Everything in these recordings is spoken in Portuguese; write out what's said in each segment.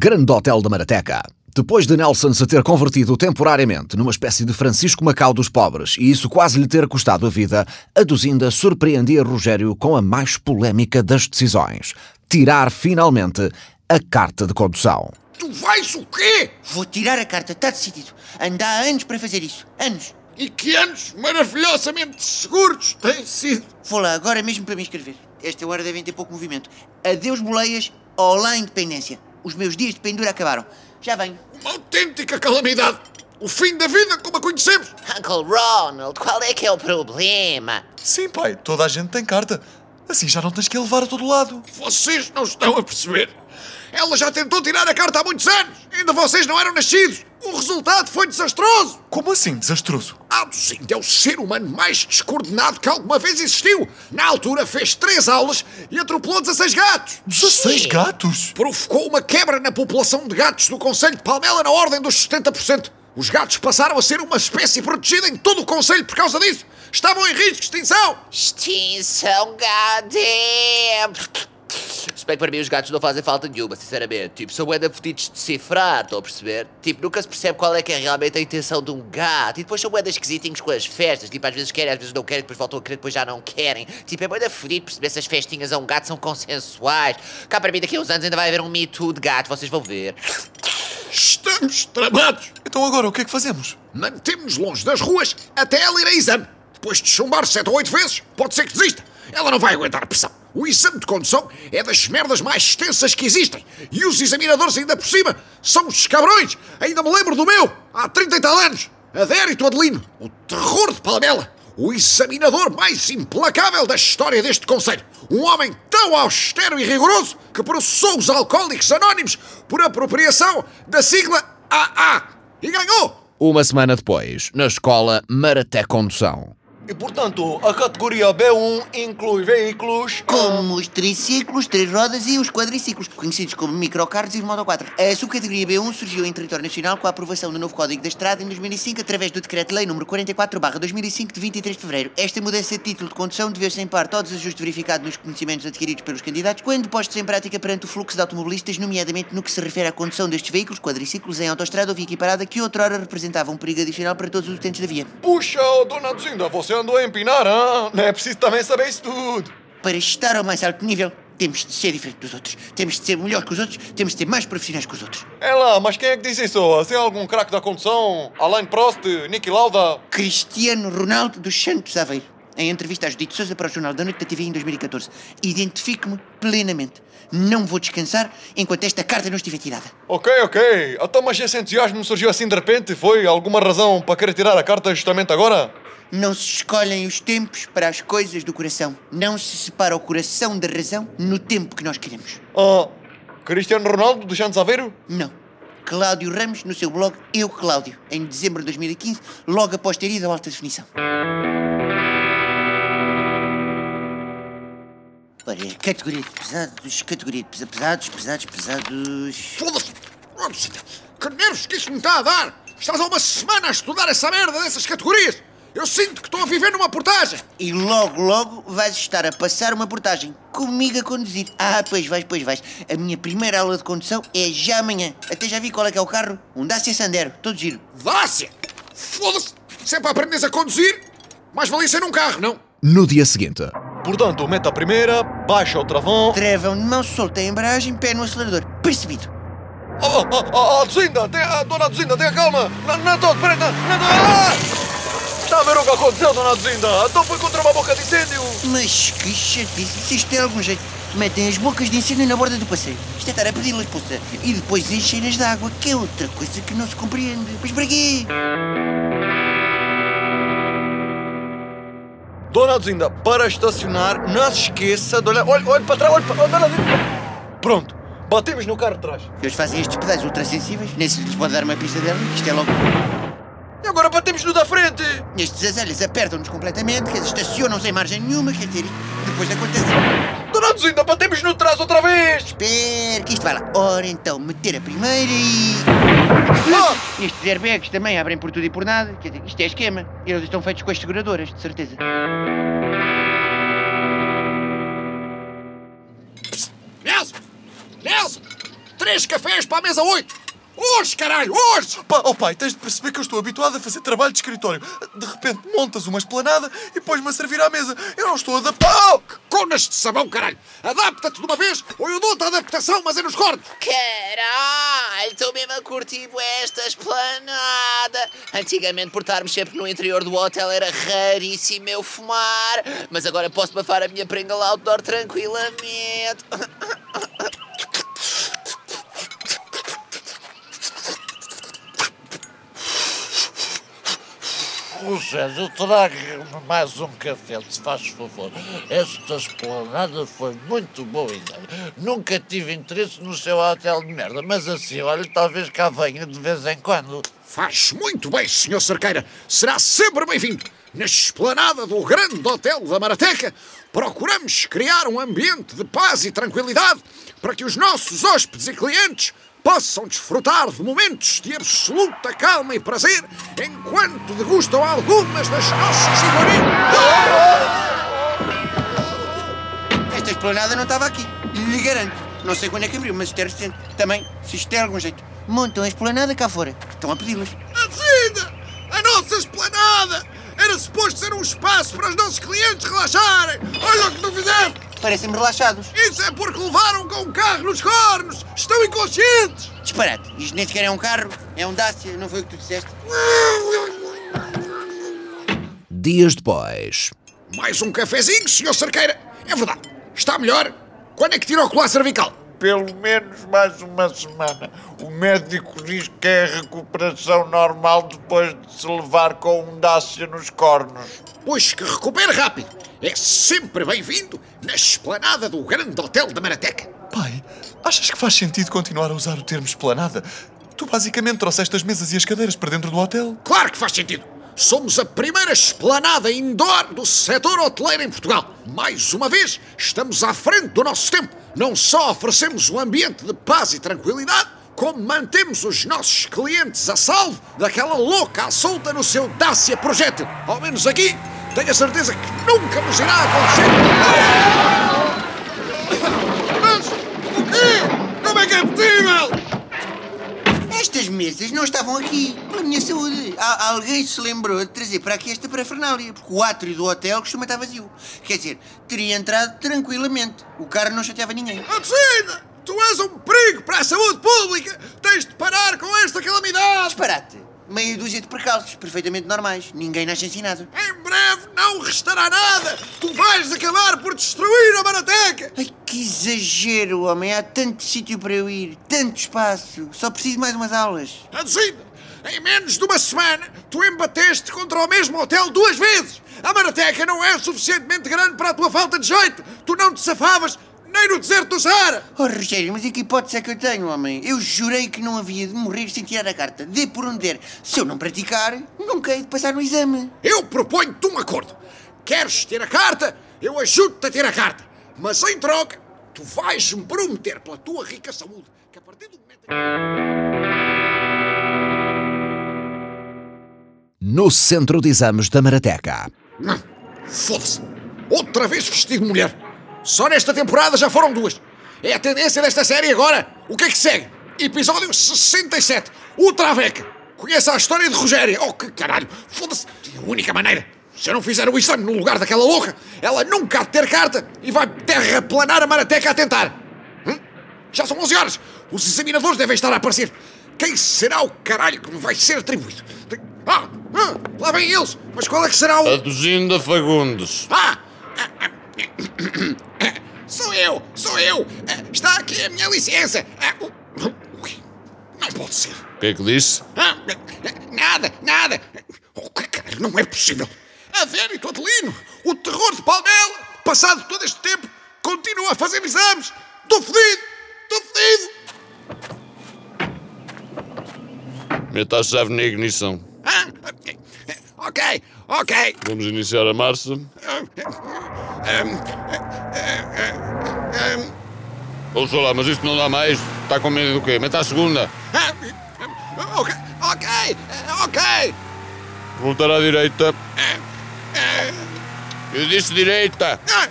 Grande Hotel da Marateca. Depois de Nelson se ter convertido temporariamente numa espécie de Francisco Macau dos pobres e isso quase lhe ter custado a vida, a Duzinda surpreendia Rogério com a mais polémica das decisões: tirar finalmente a carta de condução. Tu vais o quê? Vou tirar a carta, está decidido. Anda há anos para fazer isso. Anos. E que anos maravilhosamente seguros têm sido. Vou lá agora mesmo para me inscrever. Esta hora devem ter pouco movimento. Adeus, boleias. Olá, independência. Os meus dias de pendura acabaram. Já venho. Uma autêntica calamidade. O fim da vida como a conhecemos. Uncle Ronald, qual é que é o problema? Sim, pai, toda a gente tem carta. Assim já não tens que a levar a todo lado. Vocês não estão a perceber. Ela já tentou tirar a carta há muitos anos. Ainda vocês não eram nascidos. O resultado foi desastroso. Como assim, desastroso? Abduzindo é o ser humano mais descoordenado que alguma vez existiu. Na altura fez três aulas e atropelou 16 gatos. 16 gatos? Provocou uma quebra na população de gatos do Conselho de Palmela na ordem dos 70%. Os gatos passaram a ser uma espécie protegida em todo o Conselho por causa disso. Estavam em risco de extinção. Extinção, goddamn! Bem que para mim os gatos não fazem falta nenhuma, sinceramente. Tipo, são bué fodidos de decifrar, estão a perceber? Tipo, nunca se percebe qual é que é realmente a intenção de um gato. E depois são bué esquisitinhos com as festas. Tipo, às vezes querem, às vezes não querem, depois voltam a querer, depois já não querem. Tipo, é bué fodido perceber se as festinhas a um gato são consensuais. Cá para mim, daqui a uns anos ainda vai haver um Me Too de gato, vocês vão ver. Estamos tramados. Então agora o que é que fazemos? Mantemos longe das ruas até ela ir a exame. Depois de chumbar sete ou oito vezes, pode ser que desista. Ela não vai aguentar a pressão. O exame de condução é das merdas mais extensas que existem. E os examinadores, ainda por cima, são os cabrões. Ainda me lembro do meu, há 30 e tal anos. Adérito Adelino, o terror de Palamela. O examinador mais implacável da história deste Conselho. Um homem tão austero e rigoroso que processou os alcoólicos anónimos por apropriação da sigla AA. E ganhou! Uma semana depois, na escola Maraté Condução. E portanto, a categoria B1 inclui veículos. Como os triciclos, três rodas e os quadriciclos, conhecidos como microcarros e moto 4. A subcategoria B1 surgiu em território nacional com a aprovação do novo Código da Estrada em 2005 através do Decreto-Lei nº 44-2005 de 23 de fevereiro. Esta mudança de título de condução deveu-se em parte ao desajuste verificado nos conhecimentos adquiridos pelos candidatos quando postos em prática perante o fluxo de automobilistas, nomeadamente no que se refere à condução destes veículos, quadriciclos em autoestrada ou via equiparada, que outrora representava um perigo adicional para todos os utentes da via. Puxa, dona Duzinda, você andou a empinar? Não é preciso também saber isso tudo. Para estar ao mais alto nível, temos de ser diferente dos outros. Temos de ser melhor que os outros, temos de ser mais profissionais que os outros. É lá, mas quem é que disse isso? Assim, algum craque da condução? Alain Prost, Niki Lauda? Cristiano Ronaldo dos Santos Aveiro. Em entrevista a Judite Souza para o Jornal da Noite da TV em 2014. Identifico-me plenamente. Não vou descansar enquanto esta carta não estiver tirada. Ok, ok. Então, mas esse entusiasmo surgiu assim de repente? Foi alguma razão para querer tirar a carta justamente agora? Não se escolhem os tempos para as coisas do coração. Não se separa o coração da razão no tempo que nós queremos. Ah, Cristiano Ronaldo dos Santos Aveiro? Não. Cláudio Ramos, no seu blog Eu Cláudio, em dezembro de 2015, logo após ter ido à alta definição. Ora, categoria de pesados, categoria de pesa- pesados, pesados, pesados. Foda-se! Oh, Que nervos que isto me está a dar! Estás há uma semana a estudar essa merda dessas categorias! Eu sinto que estou a viver numa portagem! E logo, logo vais estar a passar uma portagem comigo a conduzir. Ah, pois vais, pois vais. A minha primeira aula de condução é já amanhã. Até já vi qual é que é o carro? Um Dacia Sandero, todo giro. Dácia! Foda-se! Sempre aprendes a conduzir? Mais valia ser num carro, não? No dia seguinte, Portanto, mete a primeira, baixa o travão. Travão de mão, solta a embreagem, pé no acelerador. Percebido. Oh, oh, oh, oh, Duzinda, tem, ah, dona Duzinda, tenha calma. Não, não estou, peraí, não, não, não. Ah! A ver o que aconteceu, dona Duzinda? Então foi contra uma boca de incêndio. Mas que chatice, se isto tem algum jeito. Metem as bocas de incêndio na borda do passeio. Isto é estar a pedir-las, poça. E depois enchem-nas de água, que é outra coisa que não se compreende. Mas para quê? Dona Duzinda, para estacionar, não se esqueça de olhar. Olha, olha para trás, olha para. Oh, dona Duzinda. Pronto, batemos no carro de trás. Eles fazem estes pedais ultrassensíveis, nem se lhes pode dar uma pista dela, isto é logo. E agora batemos no da frente. Estes azelhas apertam-nos completamente, quer dizer, estacionam sem margem nenhuma, quer dizer, depois acontece. Dona Duzinda, batemos no de trás outra vez. Espera, que isto vai lá. Ora então, meter a primeira e. Ah! Estes airbags também abrem por tudo e por nada, quer dizer, isto é esquema. Eles estão feitos com as seguradoras, de certeza. Nelson! Nelson! Três cafés para a mesa 8! Hoje, caralho, hoje! Pá, oh pai, tens de perceber que eu estou habituado a fazer trabalho de escritório. De repente montas uma esplanada e pões-me a servir à mesa. Eu não estou adaptado. Conas de sabão, caralho! Adapta-te de uma vez ou eu dou-te a adaptação, mas é nos cortes! Caralho, estou mesmo a curtir esta esplanada. Antigamente, por estarmos sempre no interior do hotel, era raríssimo eu fumar. Mas agora posso bafar a minha prenga outdoor tranquilamente. Rogério, traga-me mais um café, se faz favor. Esta esplanada foi muito boa ideia. Nunca tive interesse no seu hotel de merda, mas assim, olha, talvez cá venha de vez em quando. Faz muito bem, Sr. Cerqueira. Será sempre bem-vindo. Na esplanada do grande hotel da Marateca, procuramos criar um ambiente de paz e tranquilidade para que os nossos hóspedes e clientes possam desfrutar de momentos de absoluta calma e prazer enquanto degustam algumas das nossas iguarias. Esta esplanada não estava aqui. Lhe garanto. Não sei quando é que abriu, mas isto é recente. Também, se isto tem algum jeito. Montam a esplanada cá fora. Estão a pedi-las. Assim, a nossa esplanada era suposto ser um espaço para os nossos clientes relaxarem. Olha o que tu fizeste! Parecem-me relaxados. Isso é porque levaram com um carro nos cornos! Estão inconscientes! Disparate. Isto nem sequer é um carro. É um Dacia. Não foi o que tu disseste? Dias depois. Mais um cafezinho, Sr. Cerqueira. É verdade. Está melhor? Quando é que tira o colar cervical? Pelo menos mais uma semana. O médico diz que é recuperação normal depois de se levar com um Dacia nos cornos. Pois que recupere rápido. É sempre bem-vindo na esplanada do grande hotel da Marateca. Pai, achas que faz sentido continuar a usar o termo esplanada? Tu basicamente trouxeste as mesas e as cadeiras para dentro do hotel. Claro que faz sentido. Somos a primeira esplanada indoor do setor hoteleiro em Portugal. Mais uma vez, estamos à frente do nosso tempo. Não só oferecemos um ambiente de paz e tranquilidade, como mantemos os nossos clientes a salvo daquela louca à solta no seu Dacia projétil. Ao menos aqui, tenho a certeza que nunca nos irá acontecer. Mas o quê? Como é que é possível? Estas mesas não estavam aqui. Pela minha saúde. Há- alguém se lembrou de trazer para aqui esta parafernália. Porque o átrio do hotel costuma estar vazio. Quer dizer, teria entrado tranquilamente. O carro não chateava ninguém. Atsina! Tu és um perigo para a saúde pública! Tens de parar com esta calamidade! Disparate. Meia dúzia de percalços, perfeitamente normais. Ninguém nasce ensinado. Em breve não restará nada! Tu vais acabar por destruir a Marateca! Ai, que exagero, homem. Há tanto sítio para eu ir, tanto espaço. Só preciso mais umas aulas. Atsina! Em menos de uma semana, tu embateste contra o mesmo hotel duas vezes! A Marateca não é suficientemente grande para a tua falta de jeito! Tu não te safavas nem no deserto do Saara! Oh, Rogério, mas e que hipótese é que eu tenho, homem? Eu jurei que não havia de morrer sem tirar a carta. Dê por onde der. Se eu não praticar, nunca hei de passar no exame. Eu proponho-te um acordo. Queres ter a carta? Eu ajudo-te a ter a carta. Mas em troca, tu vais-me prometer pela tua rica saúde que a partir do momento em. No centro de exames da Marateca. Não, foda-se. Outra vez vestido de mulher. Só nesta temporada já foram duas. É a tendência desta série agora. O que é que segue? Episódio 67. O Traveca. Conhece a história de Rogéria. Oh, que caralho. Foda-se. A única maneira. Se eu não fizer o exame no lugar daquela louca, ela nunca há de ter carta e vai terraplanar a Marateca a tentar. Hum? Já são 11 horas. Os examinadores devem estar a aparecer. Quem será o caralho que me vai ser atribuído? Ah, ah, lá vêm eles. Mas qual é que será o... A Duzinda Fagundes. Ah! Sou eu! Sou eu! Ah, Está aqui a minha licença! Ah, ui, Não pode ser! O que é que disse? Ah, Nada, nada! Oh, caralho, não é possível! A Vérito Adelino! O terror de Palmela! Passado todo este tempo, continua a fazer exames! Estou fodido! Estou fodido! Meta a chave na ignição. Ah, ok, ok! Vamos iniciar a marcha. Ouça lá, mas isto não dá mais. Está com medo do quê? Meta a segunda. Ah, Ok, ok, ok! Voltar à direita. Eu disse direita. Ah,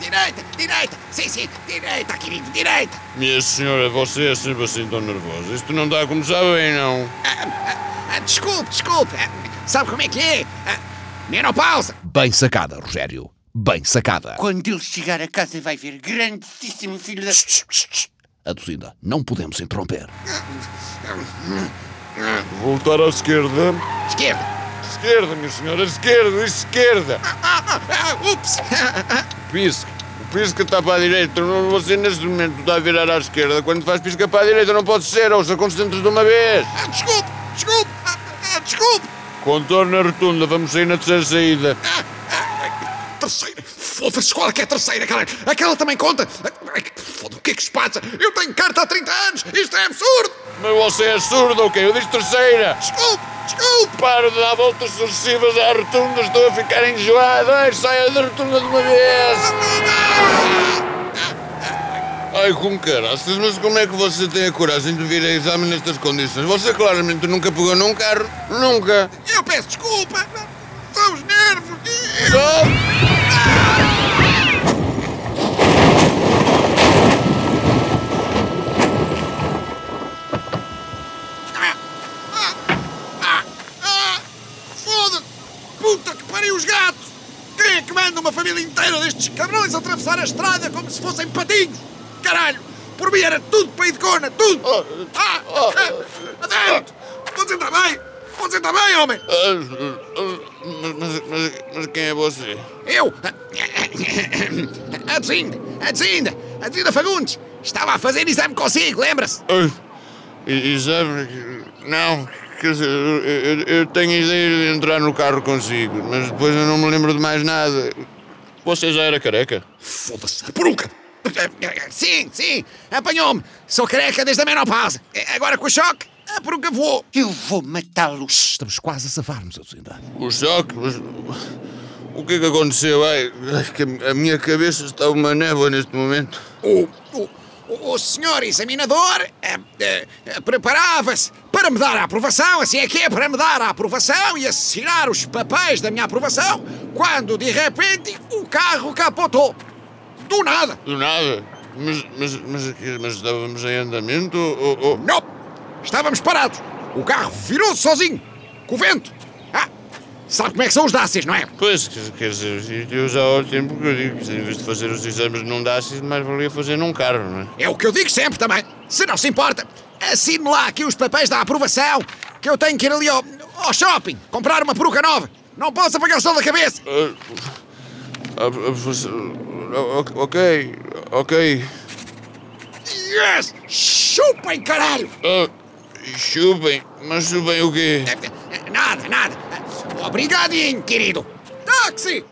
Direita, Direita! Sim, sim, direita, querido, direita! Minha senhora, você é sempre assim tão nervosa. Isto não está a começar bem, não. Ah, desculpe, desculpe. Sabe como é que é? Menopausa! Bem sacada, Rogério. Bem sacada. Quando ele chegar a casa vai ver grandíssimo filho da... A Duzinda, não podemos interromper. Voltar à esquerda. Esquerda! Esquerda, minha senhora, esquerda, esquerda. Ah, ah, ah, ups! Pisca. O pisca está para a direita. Não- Você neste momento está a virar à esquerda. Quando faz pisca para a direita não pode ser. Ouça, concentre de uma vez. Ah, desculpe, desculpe! Desculpe! Contorna a rotunda. Vamos sair na terceira saída. É que é a terceira, caralho? Aquela também conta! Foda-se, o que é que se passa? Eu tenho carta há 30 anos! Isto é absurdo! Mas você é surdo, ok? Eu disse terceira. Desculpe, desculpe! Para de dar voltas sucessivas à rotunda. Estou a ficar enjoado. Ai, saia da rotunda de uma vez. Ai, com caraças, mas como é que você tem a coragem de vir a exame nestas condições? Você claramente nunca pegou num carro. Nunca. Eu peço desculpa! São os nervos! Oh! Ah, ah, Foda-se! Puta que pariu os gatos! Uma família inteira destes cabrões atravessar a estrada como se fossem patinhos? Caralho! Por mim era tudo para ir de cona, tudo! Ah, ah, adentro! Vou sentar bem! Vou sentar bem, homem! Mas, mas, mas, mas quem é você? Eu! A Dzinda! A Dzinda! A Dzinda Fagundes! Estava a fazer exame consigo, lembra-se? Exame? Não, quer dizer, eu, eu- tenho a ideia de entrar no carro consigo, mas depois eu não me lembro de mais nada. Você já era careca? Foda-se, a peruca! Sim, sim, apanhou-me! Sou careca desde a menopausa. Agora com o choque, a peruca voou. Eu vou matá-lo. Estamos quase a safar-nos, Duzinda. O choque? Mas, o que é que aconteceu? Ai, que a minha cabeça está uma névoa neste momento. O, o, o- o senhor examinador eh, eh, preparava-se para me dar a aprovação, assim é que é, para me dar a aprovação e assinar os papéis da minha aprovação, quando de repente o carro capotou. Do nada. Do nada. Mas, mas, mas, mas estávamos em andamento ou... ou- Não! Estávamos parados. O carro virou-se sozinho. Com o vento. Sabe como é que são os dácias, não é? Pois, quer, dizer, eu já há tempo que eu digo que em vez de fazer os exames num DASIS, mais valia fazer num carro, não é? É o que eu digo sempre também. Se não se importa, assine lá aqui os papéis da aprovação, que eu tenho que ir ali ao, ao shopping comprar uma peruca nova. Não posso apagar o sol da cabeça. Ah, ah, ah, ok, ok. Yes! Chupem, caralho! Ah, chupem, mas chupem o quê? Nada, nada. Obrigadinho, querido. Táxi!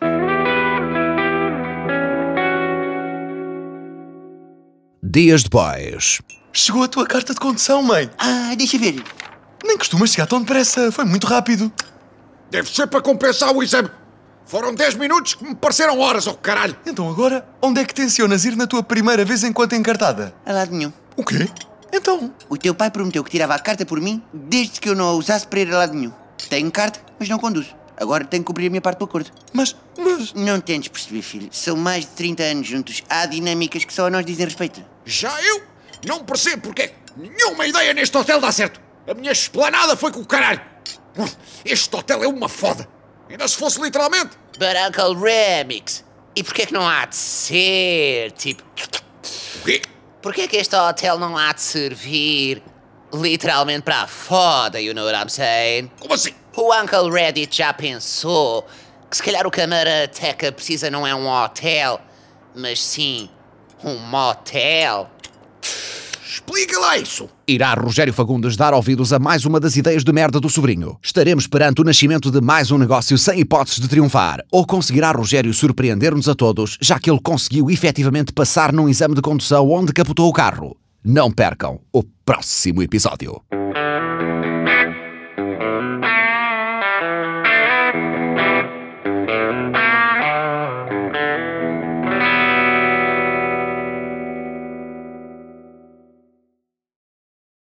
Dias depois. Chegou a tua carta de condução, mãe. Ah, deixa ver. Nem costumas chegar tão depressa. Foi muito rápido. Deve ser para compensar o exame. Foram 10 minutos que me pareceram horas, oh caralho. Então agora, onde é que tencionas ir na tua primeira vez enquanto encartada? A lado nenhum. O quê? Então, O teu pai prometeu que tirava a carta por mim desde que eu não a usasse para ir a lado nenhum. Tenho carta, mas não conduzo. Agora tenho que cumprir a minha parte do acordo. mas, mas... Não tentes perceber, filho. São mais de 30 anos juntos. Há dinâmicas que só a nós dizem respeito. Já eu não percebo porque é que nenhuma ideia neste hotel dá certo. A minha esplanada foi com o caralho. Este hotel é uma foda. Ainda se fosse literalmente. But Uncle Remix, e porquê é que não há de ser, tipo... O quê? Porquê é que este hotel não há de servir literalmente para a foda, you know what I'm saying? Como assim? O Uncle Reddit já pensou que se calhar o Camarateca precisa não é um hotel, mas sim um motel? Explica lá isso. Irá Rogério Fagundes dar ouvidos a mais uma das ideias de merda do sobrinho? Estaremos perante o nascimento de mais um negócio sem hipóteses de triunfar? Ou conseguirá Rogério surpreender-nos a todos, já que ele conseguiu efetivamente passar num exame de condução onde capotou o carro? Não percam o próximo episódio.